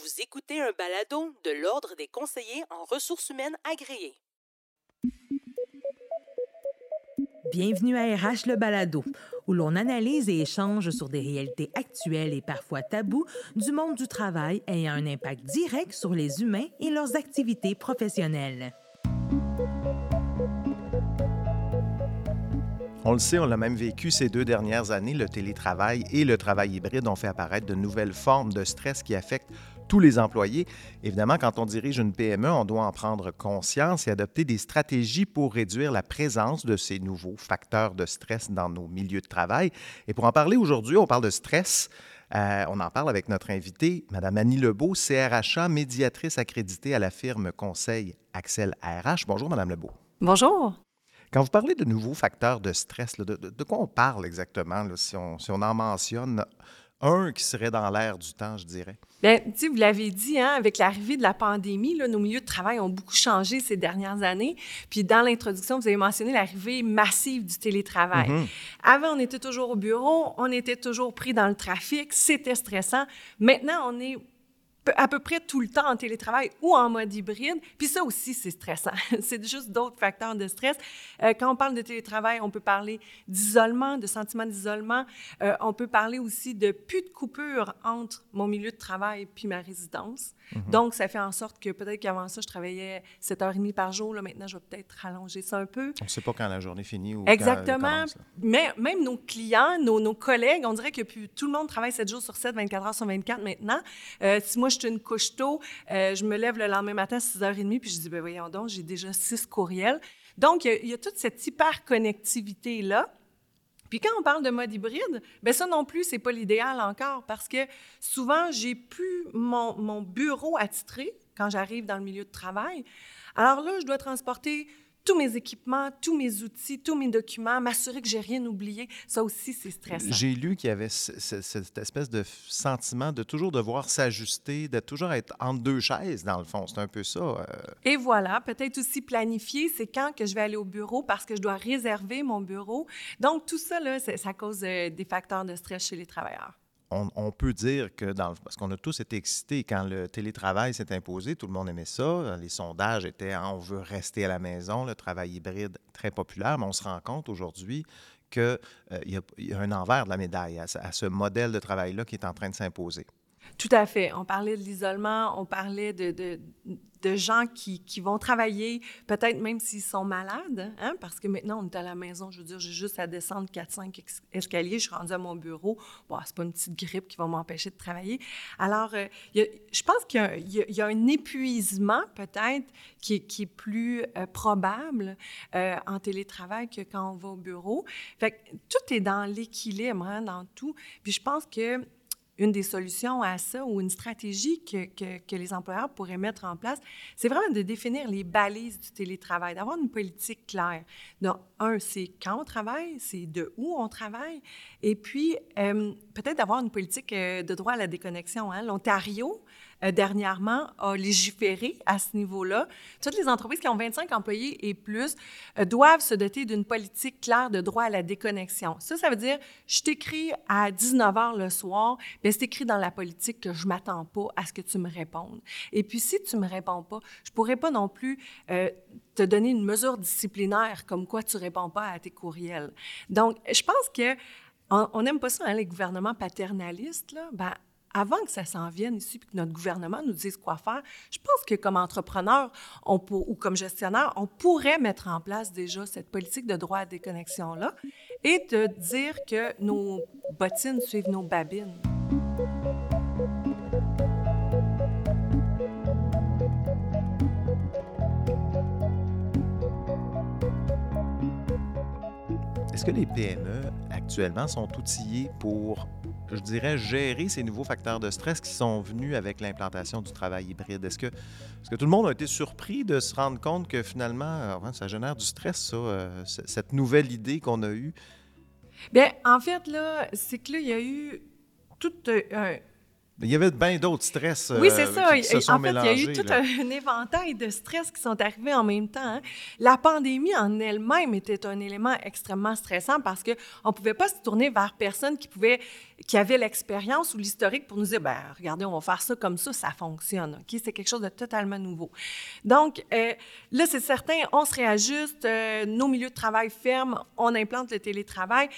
Vous écoutez un balado de l'Ordre des conseillers en ressources humaines agréées. Bienvenue à RH le balado, où l'on analyse et échange sur des réalités actuelles et parfois tabous du monde du travail ayant un impact direct sur les humains et leurs activités professionnelles. On le sait, on l'a même vécu ces deux dernières années, le télétravail et le travail hybride ont fait apparaître de nouvelles formes de stress qui affectent tous les employés. Évidemment, quand on dirige une PME, on doit en prendre conscience et adopter des stratégies pour réduire la présence de ces nouveaux facteurs de stress dans nos milieux de travail. Et pour en parler aujourd'hui, on parle de stress. Euh, on en parle avec notre invitée, Mme Annie Lebeau, CRHA, médiatrice accréditée à la firme Conseil Axel RH. Bonjour, Mme Lebeau. Bonjour. Quand vous parlez de nouveaux facteurs de stress, de, quoi on parle exactement, si, on, en mentionne un qui serait dans l'air du temps, je dirais? Bien, vous l'avez dit, hein, avec l'arrivée de la pandémie, là, nos milieux de travail ont beaucoup changé ces dernières années. Puis dans l'introduction, vous avez mentionné l'arrivée massive du télétravail. Mm-hmm. Avant, on était toujours au bureau, on était toujours pris dans le trafic, c'était stressant. Maintenant, on est à peu près tout le temps en télétravail ou en mode hybride. Puis ça aussi, c'est stressant. c'est juste d'autres facteurs de stress. Euh, quand on parle de télétravail, on peut parler d'isolement, de sentiment d'isolement. Euh, on peut parler aussi de plus de coupure entre mon milieu de travail puis ma résidence. Mhm. Donc, ça fait en sorte que peut-être qu'avant ça, je travaillais 7h30 par jour. Là, maintenant, je vais peut-être rallonger ça un peu. On ne sait pas quand la journée finit ou Exactement. Quand Mais même nos clients, nos, nos, collègues, on dirait que plus, tout le monde travaille 7 jours sur 7, 24 heures sur 24 maintenant. Euh, si moi, je suis une couche tôt, euh, je me lève le lendemain matin à 6h30 puis je dis, ben voyons donc, j'ai déjà six courriels. Donc, il y, a toute cette hyper-connectivité-là. Puis quand on parle de mode hybride, bien ça non plus, c'est pas l'idéal encore parce que souvent, j'ai plus mon, mon bureau attitré quand j'arrive dans le milieu de travail. Alors là, je dois transporter tous mes équipements, tous mes outils, tous mes documents, m'assurer que j'ai rien oublié. Ça aussi, c'est stressant. J'ai lu qu'il y avait cette espèce de sentiment de toujours devoir s'ajuster, de toujours être entre deux chaises, dans le fond. C'est un peu ça. Euh. Et voilà, peut-être aussi planifier, c'est quand que je vais aller au bureau parce que je dois réserver mon bureau. Donc, tout ça, là, ça cause euh, des facteurs de stress chez les travailleurs on, peut dire que, dans, parce qu'on a tous été excités quand le télétravail s'est imposé, tout le monde aimait ça. Les sondages étaient hein, on veut rester à la maison, le travail hybride très populaire, mais on se rend compte aujourd'hui qu'il euh, y, a un envers de la médaille à ce modèle de travail-là qui est en train de s'imposer. Tout à fait. On parlait de l'isolement, on parlait de, de, gens qui, qui, vont travailler, peut-être même s'ils sont malades, hein, parce que maintenant, on est à la maison. Je veux dire, j'ai juste à descendre 4-5 escaliers, je suis rendue à mon bureau. Bon, c'est pas une petite grippe qui va m'empêcher de travailler. Alors, euh, je pense qu'il y, a un épuisement, peut-être, qui, qui, est plus euh, probable euh, en télétravail que quand on va au bureau. Fait que tout est dans l'équilibre, hein, dans tout. Puis je pense que une des solutions à ça ou une stratégie que, que, les employeurs pourraient mettre en place, c'est vraiment de définir les balises du télétravail, d'avoir une politique claire. Donc, un, c'est quand on travaille, c'est de où on travaille, et puis euh, peut-être d'avoir une politique euh, de droit à la déconnexion. Hein. L'Ontario euh, dernièrement, a légiféré à ce niveau-là. Toutes les entreprises qui ont 25 employés et plus euh, doivent se doter d'une politique claire de droit à la déconnexion. Ça, ça veut dire, je t'écris à 19 h le soir, bien, c'est écrit dans la politique que je m'attends pas à ce que tu me répondes. Et puis, si tu me réponds pas, je pourrais pas non plus euh, te donner une mesure disciplinaire comme quoi tu réponds pas à tes courriels. Donc, je pense que on n'aime pas ça, hein, les gouvernements paternalistes. Là. Ben, avant que ça s'en vienne ici, puis que notre gouvernement nous dise quoi faire, je pense que comme entrepreneur ou comme gestionnaire, on pourrait mettre en place déjà cette politique de droit à déconnexion-là et de dire que nos bottines suivent nos babines. Est-ce que les PME actuellement sont outillées pour je dirais, gérer ces nouveaux facteurs de stress qui sont venus avec l'implantation du travail hybride? Est-ce que, tout le monde a été surpris de se rendre compte que finalement, euh, ça génère du stress, ça, euh, cette nouvelle idée qu'on a eue? Bien, en fait, là, c'est que là, il y a eu tout euh, Il y avait bien d'autres stress oui, c'est euh, ça. qui se sont en fait, mélangés. il y a eu tout là. un éventail de stress qui sont arrivés en même temps. hein. La pandémie en elle-même était un élément extrêmement stressant parce qu'on ne pouvait pas se tourner vers personne qui pouvait, qui avait l'expérience ou l'historique pour nous dire, ben regardez, on va faire ça comme ça, ça fonctionne. Ok, C'est quelque chose de totalement nouveau. Donc, euh, là, c'est certain, on se réajuste, euh, nos milieux de travail ferment, on implante le télétravail.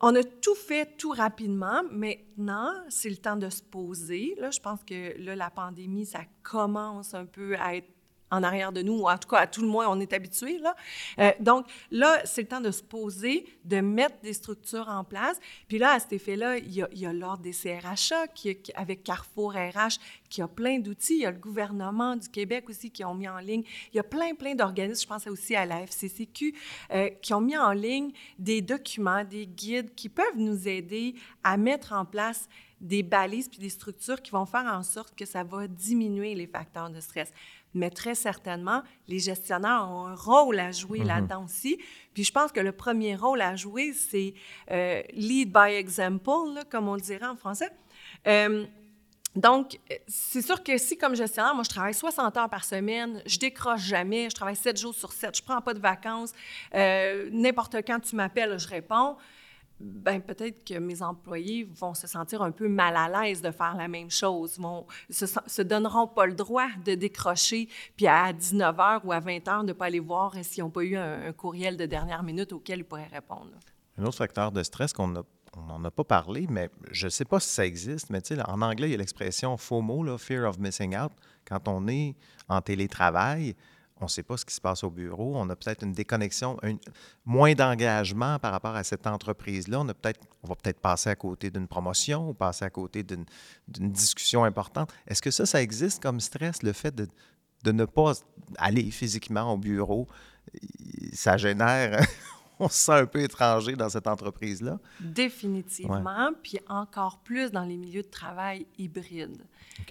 On a tout fait tout rapidement. Maintenant, c'est le temps de se poser. Je pense que là, la pandémie, ça commence un peu à être en arrière de nous, ou en tout cas, à tout le moins, on est habitué. Là. Euh, donc, là, c'est le temps de se poser, de mettre des structures en place. Puis là, à cet effet-là, il y a, l'Ordre des CRHA qui- avec Carrefour RH qui a plein d'outils. Il y a le gouvernement du Québec aussi qui ont mis en ligne. Il y a plein, plein d'organismes, je pense aussi à la FCCQ, euh, qui ont mis en ligne des documents, des guides qui peuvent nous aider à mettre en place des balises puis des structures qui vont faire en sorte que ça va diminuer les facteurs de stress. Mais très certainement, les gestionnaires ont un rôle à jouer là-dedans aussi. Puis je pense que le premier rôle à jouer, c'est euh, lead by example, là, comme on dirait en français. Euh, donc, euh, c'est sûr que si, comme gestionnaire, moi, je travaille 60 heures par semaine, je décroche jamais, je travaille 7 jours sur 7, je prends pas de vacances, euh, n'importe quand tu m'appelles, je réponds, ben peut-être que mes employés vont se sentir un peu mal à l'aise de faire la même chose, vont se, se donneront pas le droit de décrocher, puis à 19h ou à 20h de pas aller voir s'ils n'ont pas eu un, courriel de dernière minute auquel ils pourraient répondre. Un autre facteur de stress qu'on n'en a pas parlé, mais je ne sais pas si ça existe, mais là, en anglais, il y a l'expression FOMO, là, Fear of Missing Out. Quand on est en télétravail, on ne sait pas ce qui se passe au bureau, on a peut-être une déconnexion, moins d'engagement par rapport à cette entreprise-là. On, va peut-être passer à côté d'une promotion ou passer à côté d'une, discussion importante. Est-ce que ça, ça existe comme stress, le fait de ne pas aller physiquement au bureau? Ça génère... on se sent un peu étranger dans cette entreprise-là. Définitivement, puis encore plus dans les milieux de travail hybrides.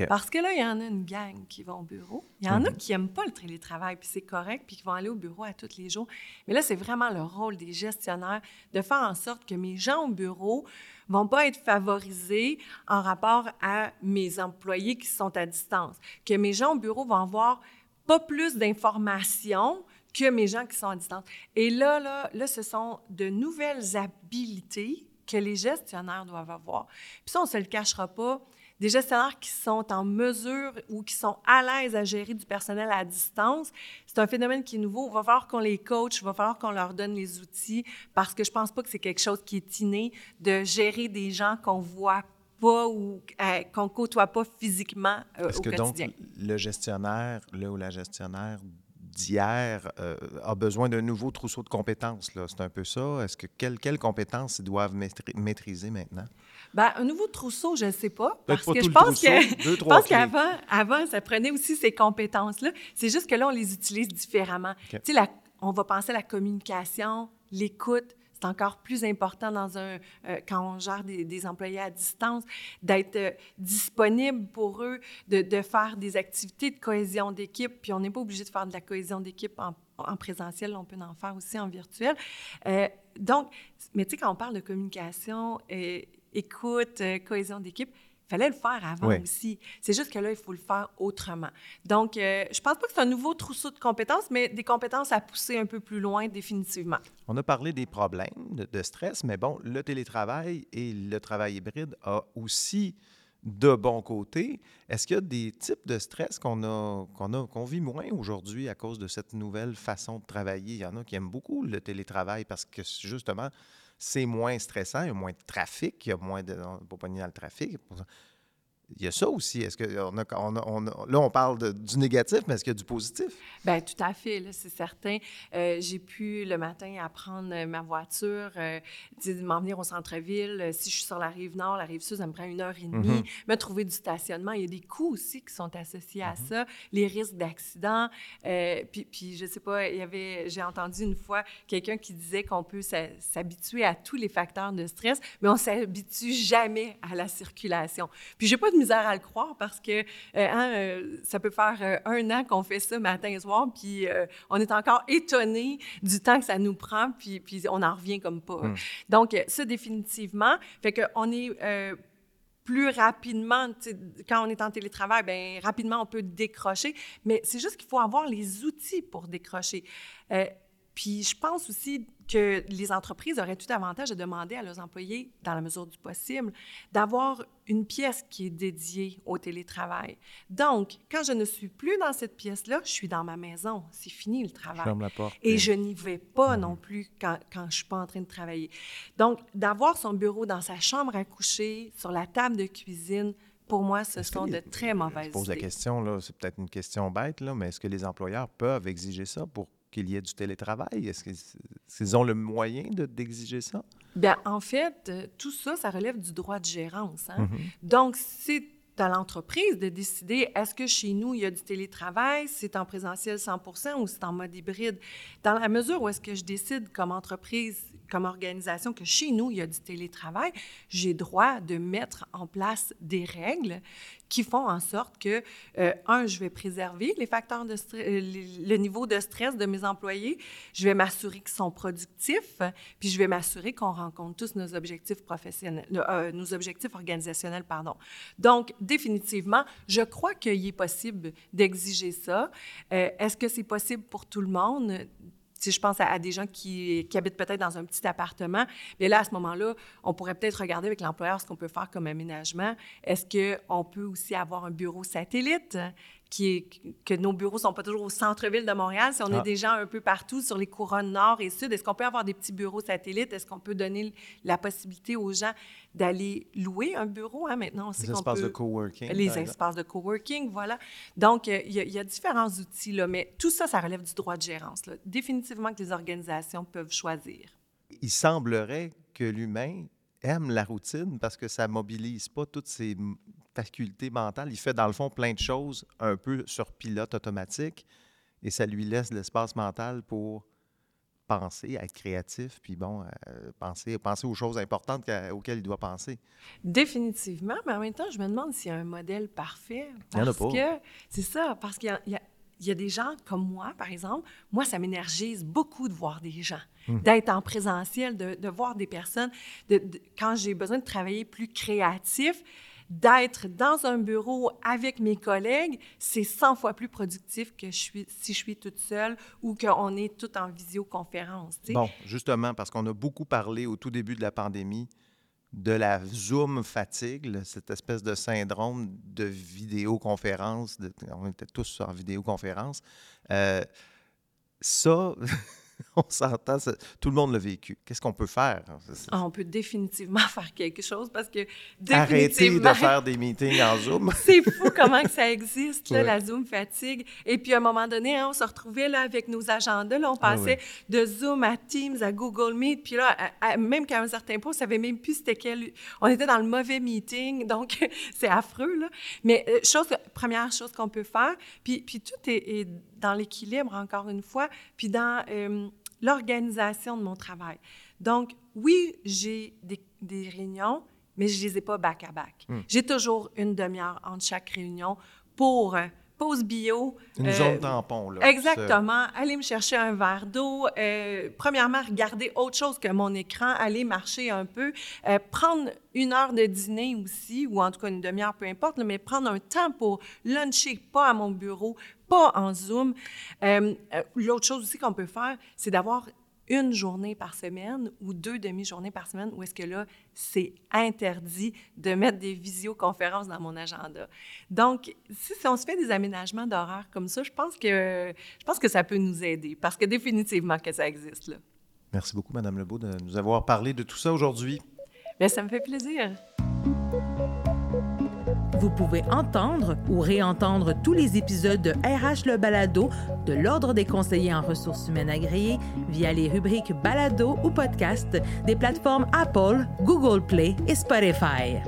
Parce que là, il y en a une gang qui vont au bureau. Il y en a qui n'aiment pas le télétravail, puis c'est correct, puis qui vont aller au bureau à tous les jours. Mais là, c'est vraiment le rôle des gestionnaires de faire en sorte que mes gens au bureau vont pas être favorisés en rapport à mes employés qui sont à distance. Que mes gens au bureau vont avoir pas plus d'informations que mes gens qui sont à distance. Et là, là, là, ce sont de nouvelles habilités que les gestionnaires doivent avoir. Puis ça, on ne se le cachera pas. Des gestionnaires qui sont en mesure ou qui sont à l'aise à gérer du personnel à distance, c'est un phénomène qui est nouveau. Il va falloir qu'on les coach, il va falloir qu'on leur donne les outils parce que je pense pas que c'est quelque chose qui est inné de gérer des gens qu'on voit pas ou euh, qu'on côtoie pas physiquement euh, Est-ce au que donc le gestionnaire, le ou la gestionnaire d'hier euh, a besoin d'un nouveau trousseau de compétences? là? C'est un peu ça. Est-ce que quelles, quelles compétences ils doivent maîtri- maîtriser maintenant? Ben, un nouveau trousseau, je ne sais pas. Parce pas que je pense qu'avant, avant, ça prenait aussi ces compétences-là. C'est juste que là, on les utilise différemment. OK. Tu sais, la- on va penser à la communication, l'écoute. C'est encore plus important euh, quand on gère des, employés à distance, d'être euh, disponible pour eux, de, faire des activités de cohésion d'équipe. Puis on n'est pas obligé de faire de la cohésion d'équipe en, en présentiel, on peut en faire aussi en virtuel. Euh, donc, mais tu sais, quand on parle de communication, écoute, cohésion d'équipe, fallait le faire avant Oui. aussi. C'est juste que là, il faut le faire autrement. Donc, euh, je pense pas que c'est un nouveau trousseau de compétences, mais des compétences à pousser un peu plus loin, définitivement. On a parlé des problèmes de, de stress, mais bon, le télétravail et le travail hybride a aussi de bons côtés. Est-ce qu'il y a des types de stress qu'on a, qu'on a, qu'on vit moins aujourd'hui à cause de cette nouvelle façon de travailler? Il y en a qui aiment beaucoup le télétravail parce que justement, c'est moins stressant, il y a moins de trafic, il y a moins de. On ne peut pas nier dans le trafic. Il y a ça aussi. Est-ce que on a, on a- on a- là, on parle de- du négatif, mais est-ce qu'il y a du positif? Bien, tout à fait, c'est certain. Euh, j'ai pu le matin apprendre euh, ma voiture, euh, m'en venir au centre-ville. Euh, Si je suis sur la rive nord, la rive sud, ça me prend une heure et demie. Mhm. Me trouver du stationnement, il y a des coûts aussi qui sont associés à ça, les risques d'accident. Euh, puis, puis, je sais pas, il y avait, j'ai entendu une fois quelqu'un qui disait qu'on peut s'habituer à tous les facteurs de stress, mais on s'habitue jamais à la circulation. Puis j'ai pas de misère à le croire parce que euh, hein, euh, ça peut faire euh, un an qu'on fait ça matin et soir, puis euh, on est encore étonné du temps que ça nous prend, puis, puis on en revient comme pas. Mm. Donc, ça, définitivement, fait qu'on est plus rapidement, quand on est en télétravail, bien, rapidement, on peut décrocher. Mais c'est juste qu'il faut avoir les outils pour décrocher. Euh, puis je pense aussi que les entreprises auraient tout avantage de demander à leurs employés, dans la mesure du possible, d'avoir une pièce qui est dédiée au télétravail. Donc, quand je ne suis plus dans cette pièce-là, je suis dans ma maison. C'est fini le travail. Je ferme la porte. Et je n'y vais pas non plus quand, quand je ne suis pas en train de travailler. Donc, d'avoir son bureau dans sa chambre à coucher, sur la table de cuisine, pour moi, ce sont de très mauvaises idées. Je pose la question, là, c'est peut-être une question bête, là, mais est-ce que les employeurs peuvent exiger ça pour qu'il y ait du télétravail? Est-ce qu'ils ont le moyen d'exiger ça? Bien, en fait, euh, tout ça, ça relève du droit de gérance. Hein. Mm-hmm. Donc, c'est à l'entreprise de décider est-ce que chez nous, il y a du télétravail, c'est en présentiel 100% ou c'est en mode hybride? Dans la mesure où est-ce que je décide comme entreprise, comme organisation, que chez nous, il y a du télétravail, j'ai droit de mettre en place des règles qui font en sorte que, euh, un, je vais préserver les facteurs de euh, le niveau de stress de mes employés, je vais m'assurer qu'ils sont productifs, puis je vais m'assurer qu'on rencontre tous nos objectifs professionnels, euh, nos objectifs organisationnels, pardon. Donc, définitivement, je crois qu'il est possible d'exiger ça. Est-ce que c'est possible pour tout le monde? Si je pense à, des gens qui, habitent peut-être dans un petit appartement, mais là, à ce moment-là, on pourrait peut-être regarder avec l'employeur ce qu'on peut faire comme aménagement. Est-ce qu'on peut aussi avoir un bureau satellite? Qui est, que nos bureaux ne sont pas toujours au centre-ville de Montréal. Si on a ah. des gens un peu partout sur les couronnes nord et sud, est-ce qu'on peut avoir des petits bureaux satellites? Est-ce qu'on peut donner la possibilité aux gens d'aller louer un bureau? Hein? Maintenant, on sait Les espaces de coworking. Les espaces de coworking, voilà. Donc, euh, il y, a différents outils, là, mais tout ça, ça relève du droit de gérance. Là. Définitivement que les organisations peuvent choisir. Il semblerait que l'humain aime la routine parce que ça mobilise pas toutes ces facultés mentales. Il fait dans le fond plein de choses un peu sur pilote automatique et ça lui laisse l'espace mental pour penser, être créatif, puis bon, euh, penser, penser aux choses importantes auxquelles il doit penser. Définitivement, mais en même temps, je me demande s'il y a un modèle parfait. Parce que c'est ça, parce qu'il y, y, a des gens comme moi, par exemple. Moi, ça m'énergise beaucoup de voir des gens. Mmh. d'être en présentiel, de, de, voir des personnes. De, quand j'ai besoin de travailler plus créatif, d'être dans un bureau avec mes collègues, c'est 100 fois plus productif que si je suis toute seule ou qu'on est tout en visioconférence. Bon, justement, parce qu'on a beaucoup parlé au tout début de la pandémie de la Zoom fatigue, cette espèce de syndrome de vidéoconférence. on était tous en vidéoconférence. Euh, ça, on s'entend, tout le monde l'a vécu. Qu'est-ce qu'on peut faire? Ah, on peut définitivement faire quelque chose parce que Arrêter de faire des meetings en Zoom. c'est fou comment que ça existe, la Zoom fatigue. Et puis, à un moment donné, hein, on se retrouvait là, avec nos agendas. Là, on ah passait de Zoom à Teams, à Google Meet. Puis là, même qu'à un certain point, on savait même plus c'était quel... On était dans le mauvais meeting, donc c'est affreux. Là. Mais euh, chose, première chose qu'on peut faire, puis, puis tout est, dans l'équilibre, encore une fois, puis dans... Euh, l'organisation de mon travail. Donc, oui, j'ai des, réunions, mais je ne les ai pas back-à-back. Hmm. J'ai toujours une demi-heure entre chaque réunion pour euh, pause bio. Une zone euh, tampon, là. Exactement. Aller me chercher un verre d'eau. Euh, premièrement, regarder autre chose que mon écran, aller marcher un peu, prendre une heure de dîner aussi, ou en tout cas une demi-heure, peu importe, mais prendre un temps pour luncher, pas à mon bureau, pas en Zoom. Euh, euh, l'autre chose aussi qu'on peut faire, c'est d'avoir une journée par semaine ou deux demi-journées par semaine où est-ce que là, c'est interdit de mettre des visioconférences dans mon agenda. Donc, si, on se fait des aménagements d'horaire comme ça, je pense que je pense que ça peut nous aider parce que définitivement que ça existe là. Merci beaucoup, Madame Lebeau, de nous avoir parlé de tout ça aujourd'hui. Bien, ça me fait plaisir. Vous pouvez entendre ou réentendre tous les épisodes de RH Le Balado de l'Ordre des conseillers en ressources humaines agréées via les rubriques Balado ou Podcast des plateformes Apple, Google Play et Spotify.